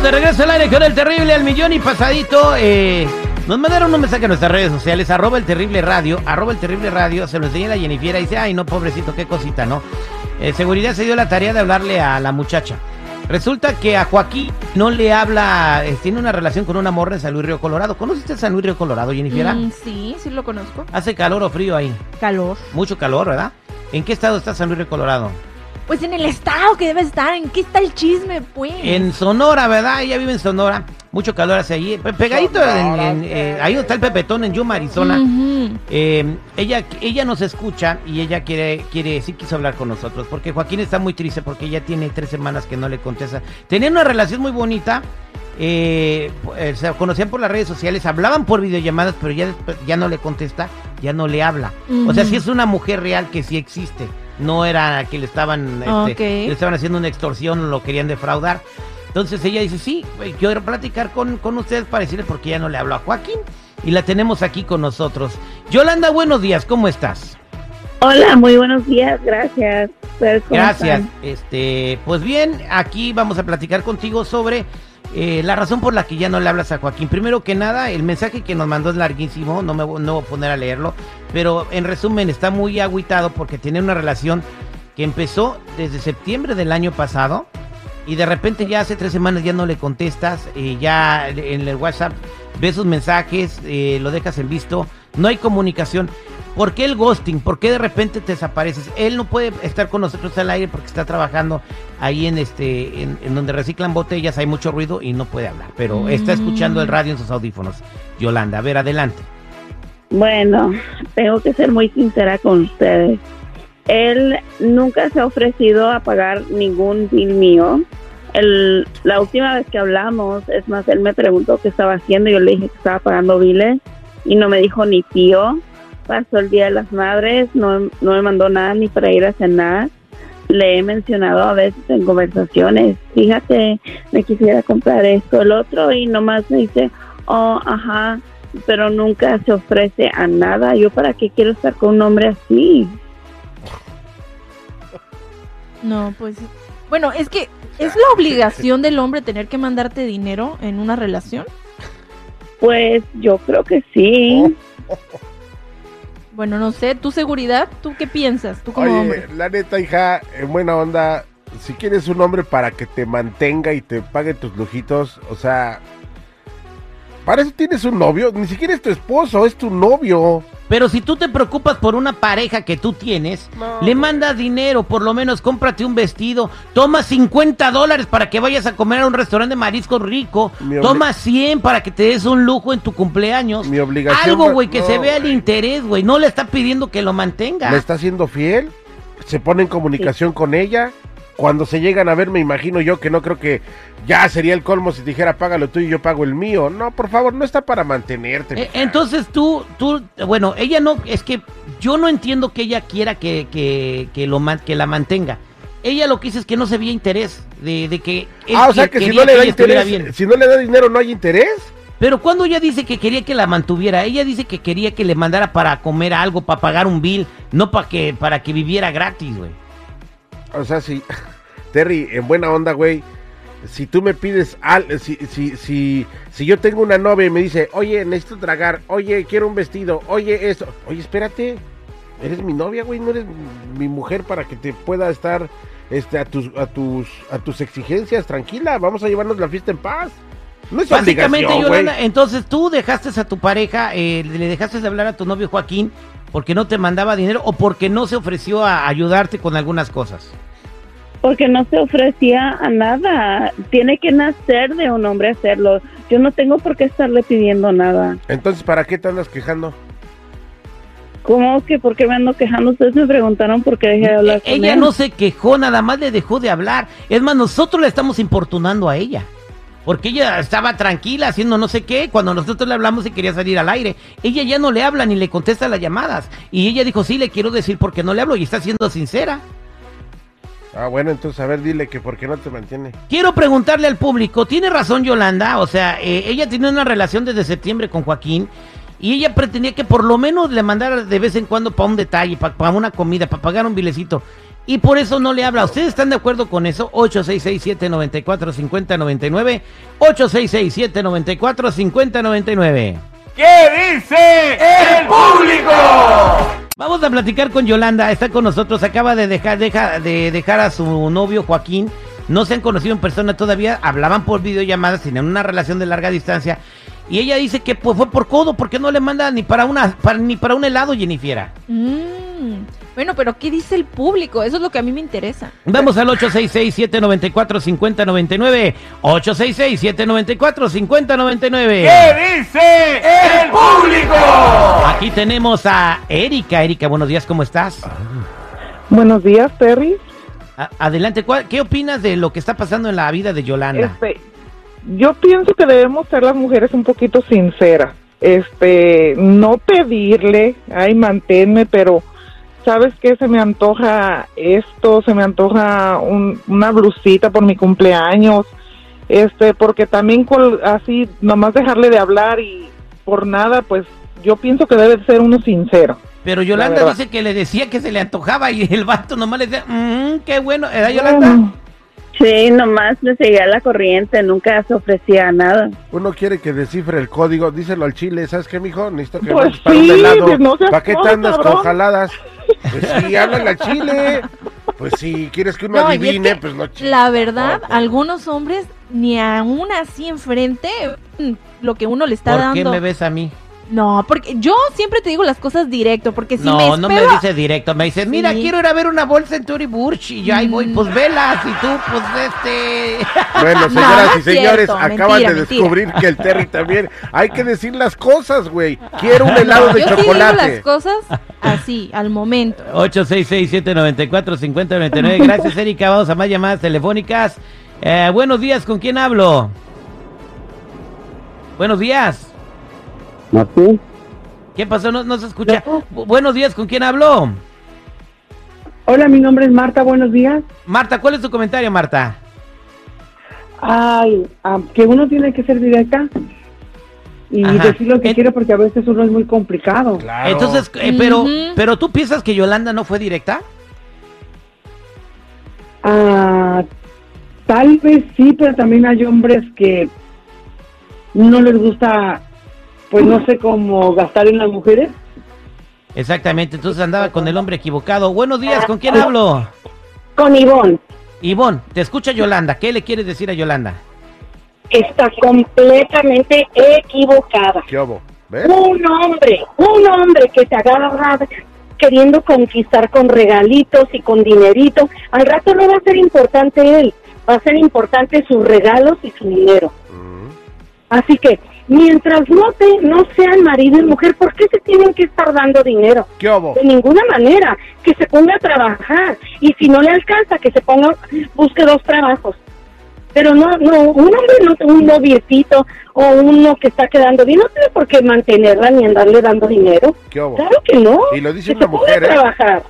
Estamos de regreso al aire con el terrible al millón y pasadito. Eh, nos mandaron un mensaje a nuestras redes sociales, arroba el terrible radio, arroba el terrible radio, se lo enseñé a la Jennifer y dice, ay no, pobrecito, qué cosita, ¿no? Eh, seguridad se dio la tarea de hablarle a la muchacha. Resulta que a Joaquín no le habla, eh, tiene una relación con una morra en San Luis Río Colorado. ¿Conoces San Luis Río Colorado, Jennifer? Mm, sí, sí lo conozco. ¿Hace calor o frío ahí? Calor. Mucho calor, ¿verdad? ¿En qué estado está San Luis Río Colorado? Pues en el estado que debe estar. ¿En qué está el chisme, pues? En Sonora, ¿verdad? Ella vive en Sonora. Mucho calor hace allí. Pe- Pegadito, en, en, eh, ahí donde está el Pepetón, en Yuma, Arizona. Eh, ella, ella nos escucha y ella quiere, quiere, sí quiso hablar con nosotros, porque Joaquín está muy triste porque ya tiene tres semanas que no le contesta. Tenían una relación muy bonita, eh, eh, se conocían por las redes sociales, hablaban por videollamadas, pero ya, ya no le contesta, ya no le habla. O sea, sí es una mujer real que sí existe. No era que le estaban, este, le estaban haciendo una extorsión o lo querían defraudar. Entonces ella dice, sí, quiero platicar con, con ustedes para decirles por qué ya no le hablo a Joaquín. Y la tenemos aquí con nosotros. Yolanda, buenos días, ¿cómo estás? Hola, muy buenos días, gracias. ¿Ustedes cómo Gracias. están? Este, pues bien, aquí vamos a platicar contigo sobre eh, la razón por la que ya no le hablas a Joaquín. Primero que nada, el mensaje que nos mandó es larguísimo, no me voy, no voy a poner a leerlo, pero en resumen está muy agüitado porque tiene una relación que empezó desde septiembre del año pasado y de repente ya hace tres semanas ya no le contestas, eh, ya en el WhatsApp ves sus mensajes, eh, lo dejas en visto, no hay comunicación. ¿Por qué el ghosting? ¿Por qué de repente te desapareces? Él no puede estar con nosotros al aire porque está trabajando ahí en este, en, en donde reciclan botellas, hay mucho ruido y no puede hablar, pero está escuchando el radio en sus audífonos. Yolanda, a ver, adelante. Bueno, tengo que ser muy sincera con ustedes. Él nunca se ha ofrecido a pagar ningún bill mío. El, la última vez que hablamos, es más, él me preguntó qué estaba haciendo. Yo le dije que estaba pagando biles y no me dijo ni pío. Pasó el Día de las Madres, no, no me mandó nada ni para ir a cenar. Le he mencionado a veces en conversaciones, fíjate, me quisiera comprar esto, el otro, y nomás me dice, oh, ajá, pero nunca se ofrece a nada. Yo para qué quiero estar con un hombre así. No, pues. Bueno, es que es la obligación del hombre tener que mandarte dinero en una relación. Pues yo creo que sí. Bueno, no sé, tu seguridad, ¿tú qué piensas? Tú como Oye, hombre. la neta, hija, en buena onda, si quieres un hombre para que te mantenga y te pague tus lujitos, o sea, para eso tienes un novio, ni siquiera es tu esposo, es tu novio. Pero si tú te preocupas por una pareja que tú tienes, No, le mandas dinero, por lo menos cómprate un vestido, toma 50 dólares para que vayas a comer a un restaurante de mariscos rico, toma 100 para que te des un lujo en tu cumpleaños. Mi obligación, Algo, güey, que no, se vea el interés, güey. No le está pidiendo que lo mantenga. Le está siendo fiel, se pone en comunicación con ella. Cuando se llegan a ver, me imagino yo que no creo que ya sería el colmo si dijera págalo tú y yo pago el mío. No, por favor, no está para mantenerte. Eh, mija. entonces tú, tú, bueno, ella no, es que yo no entiendo que ella quiera que, que, que lo que la mantenga. Ella lo que dice es que no se veía interés de, de que él ah, o sea que- que si no le da interés, bien. si no le da dinero, no hay interés. Pero cuando ella dice que quería que la mantuviera, ella dice que quería que le mandara para comer algo, para pagar un bill, no para que para que viviera gratis, güey. O sea, si, Terry, en buena onda, güey, si tú me pides al, si, si, si, si yo tengo una novia y me dice, oye, necesito tragar, oye, quiero un vestido, oye, esto, oye, espérate, eres mi novia, güey, no eres mi mujer para que te pueda estar, este, a tus, a tus, a tus exigencias, tranquila, vamos a llevarnos la fiesta en paz. No es Básicamente. Yolanda, entonces tú dejaste a tu pareja, eh, le dejaste de hablar a tu novio Joaquín porque no te mandaba dinero o porque no se ofreció a ayudarte con algunas cosas. Porque no se ofrecía a nada. Tiene que nacer de un hombre hacerlo. Yo no tengo por qué estarle pidiendo nada. Entonces, ¿para qué te andas quejando? ¿Cómo que por qué me ando quejando? Ustedes me preguntaron por qué dejé de hablar con ella él. no se quejó, nada más le dejó de hablar. Es más, nosotros le estamos importunando a ella. Porque ella estaba tranquila haciendo no sé qué. Cuando nosotros le hablamos y quería salir al aire. Ella ya no le habla ni le contesta las llamadas. Y ella dijo, sí, le quiero decir por qué no le hablo. Y está siendo sincera. Ah, bueno, entonces, a ver, dile que por qué no te mantiene. Quiero preguntarle al público, ¿tiene razón Yolanda? O sea, eh, ella tiene una relación desde septiembre con Joaquín y ella pretendía que por lo menos le mandara de vez en cuando para un detalle, para una comida, para pagar un bilecito. y por eso no le habla. ¿Ustedes están de acuerdo con eso? 866-794-5099. 866-794-5099. ¿Qué dice el público? Vamos a platicar con Yolanda, está con nosotros, acaba de dejar, deja- de dejar a su novio Joaquín, no se han conocido en persona todavía, hablaban por videollamadas, tenían una relación de larga distancia, y ella dice que pues, fue por codo, porque no le manda ni para una, para- ni para un helado, Jennifer. Mm, Bueno, pero ¿qué dice el público? Eso es lo que a mí me interesa. Vamos al 866-794-5099, 866-794-5099. ¿Qué dice el público? Aquí tenemos a Erika, Erika, buenos días, ¿cómo estás? Buenos días, Terry. A- adelante, ¿cuál- ¿qué opinas de lo que está pasando en la vida de Yolanda? Este, yo pienso que debemos ser las mujeres un poquito sinceras. Este, no pedirle, ay, manténme, pero ¿sabes qué? Se me antoja esto, se me antoja un- una blusita por mi cumpleaños. Este, porque también col- así, nomás dejarle de hablar y por nada, pues yo pienso que debe ser uno sincero. Pero Yolanda dice que le decía que se le antojaba y el vato nomás le decía, mmm, qué bueno. ¿Era Yolanda? Bueno, Sí, nomás me seguía la corriente, nunca se ofrecía nada. Uno quiere que descifre el código, díselo al chile, ¿sabes qué, mijo? Necesito que Pues para sí, un helado. pues no ¿Para qué te andas con cabrón. jaladas? Pues sí, háblale al chile. Pues si quieres que uno No, es adivine, que pues no ch- La verdad, tampoco. algunos hombres ni aún así enfrente lo que uno le está ¿Por dando. qué me ves a mí? No, porque yo siempre te digo las cosas directo, porque si no, me no me espero- dice directo. Me dice, mira, Sí. quiero ir a ver una bolsa en Tory Burch. Y yo ahí voy, Mm. pues velas. Y tú, pues este. Bueno, No, señoras no y es señores, cierto, acaban mentira, de mentira. descubrir que el Terry también. Hay que decir las cosas, güey. Quiero un helado de yo sí digo chocolate. las cosas así, al momento. 866-794-5099. Gracias, Erika. Vamos a más llamadas telefónicas. Eh, buenos días, ¿con quién hablo? Buenos días. Martín, ¿Qué pasó? No, no se escucha. Bu- buenos días, ¿con quién hablo? hola, mi nombre es Marta, buenos días. Marta, ¿cuál es tu comentario, Marta? Ay, ah, que uno tiene que ser directa y Ajá. decir lo que quiere porque a veces uno es muy complicado. Claro. Entonces, eh, pero, pero tú piensas que Yolanda no fue directa? Ah, tal vez sí, pero también hay hombres que no les gusta, pues no sé cómo gastar en las mujeres. Exactamente, entonces andaba con el hombre equivocado. Buenos días, ¿con quién hablo? Con Ivonne, Ivonne, te escucha Yolanda. ¿Qué le quieres decir a Yolanda? está completamente equivocada. ¿Qué hubo? ¿Ves? Un hombre, un hombre que te agarra queriendo conquistar con regalitos y con dinerito, al rato no va a ser importante él, va a ser importante sus regalos y su dinero. Mm. Así que mientras no te, no sean marido y mujer, ¿por qué se tienen que estar dando dinero? ¿Qué hubo? De ninguna manera, que se ponga a trabajar y si no le alcanza, que se ponga, busque dos trabajos. Pero no, no, un hombre, no, un noviecito o uno que está quedando bien, no tiene por qué mantenerla ni andarle dando dinero. ¿Qué hubo? Claro que no. Y lo dice que una se ponga mujer, a ¿eh? trabajar.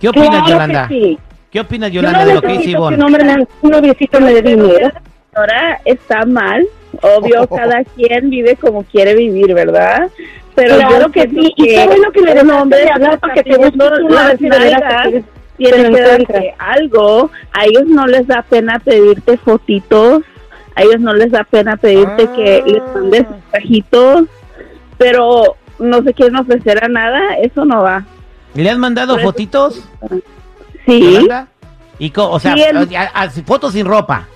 ¿Qué opinas, Claro Yolanda? que sí. ¿Qué opinas, Yo Yolanda, no de lo que dice que Ivonne? un, hombre, un noviecito me dé dinero. Ahora está mal, obvio, cada quien vive como quiere vivir, ¿verdad? Pero Claro yo que siento sí, y qué bueno que le un dejaste hombre de hablar para que te te quedes- tiene que lo darte algo. A ellos no les da pena pedirte fotitos, a ellos no les da pena pedirte Ah. que les mandes mensajitos, pero no se quieren ofrecer a nada, eso no va. ¿Le has mandado fotitos, Sí? Y o sea, Sí, él- a- a- fotos sin ropa.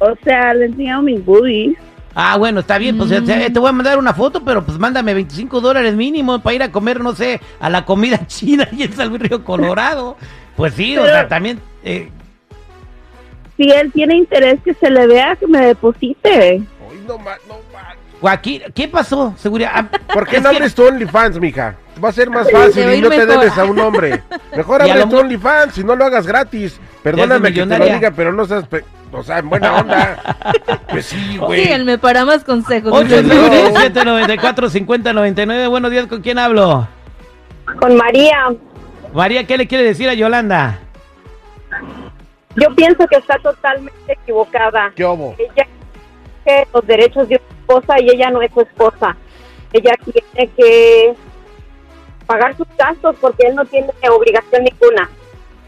O sea, le enseño mis boobies. Ah, bueno, está bien, pues Mm. te voy a mandar una foto, pero pues mándame 25 dólares mínimo para ir a comer, no sé, a la comida china y en San Río Colorado. Pues sí, o sea, también... eh, Si él tiene interés que se le vea, que me deposite. Ay, no ma- no Joaquín, ¿qué pasó? Seguridad. Ah, ¿Por qué es no que- abres tu OnlyFans, mija? Va a ser más fácil y no te debes a un hombre. Mejor Y a abre lo tu OnlyFans y no lo hagas gratis. Perdóname que te lo millonaria. diga, pero no seas... pe- O sea, en buena onda. Pues sí, güey. Síganme para más consejos. 866-794-5099. Buenos días, ¿con quién hablo? Con María, María, ¿qué le quiere decir a Yolanda? yo pienso que está totalmente equivocada. ¿Qué hubo? ella tiene los derechos de esposa y ella no es su esposa. Ella tiene que pagar sus gastos porque él no tiene obligación ninguna.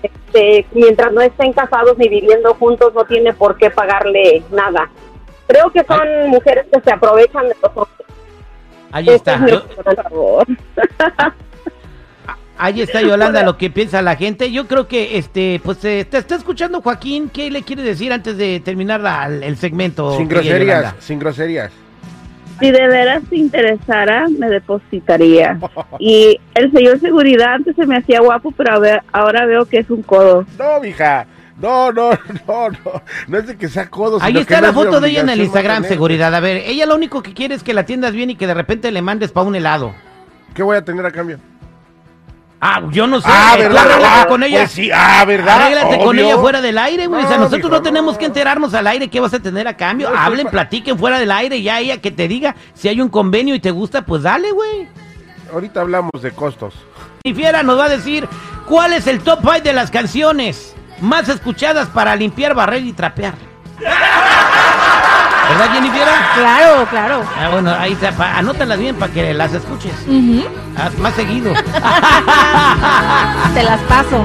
este, mientras no estén casados ni viviendo juntos, no tiene por qué pagarle nada. Creo que son mujeres que se aprovechan de los hombres. Ahí está. es Yo- por favor. Ahí está Yolanda lo que piensa la gente. Yo creo que este, pues eh, te está escuchando Joaquín. ¿Qué le quiere decir antes de terminar la- el segmento? Sin groserías, Yolanda? sin groserías. Si de veras te interesara, me depositaría. Y el señor seguridad antes se me hacía guapo, pero a ver- ahora veo que es un codo. No, mija. No, no, no, no. No es de que sea codo. Ahí sino está que la foto de ella en el Instagram, seguridad. A ver, ella lo único que quiere es que la atiendas bien y que de repente le mandes para un helado. ¿Qué voy a tener a cambio? Ah, yo no sé. Ah, eh, ¿verdad? arréglate Ah, con ella. pues sí, ah, ¿verdad? Arréglate con ella fuera del aire, güey. o sea, No, nosotros no tenemos que enterarnos al aire qué vas a tener a cambio. No, estoy Hablen, pa- platiquen fuera del aire, ya ella que te diga si hay un convenio y te gusta, pues dale, güey. Ahorita hablamos de costos. Y Fiera nos va a decir cuál es el top 5 de las canciones más escuchadas para limpiar, barrer y trapear. ¿Verdad, Jenny? Claro, claro. Ah, bueno, ahí está. anótalas bien para que las escuches. Más seguido. Te las paso.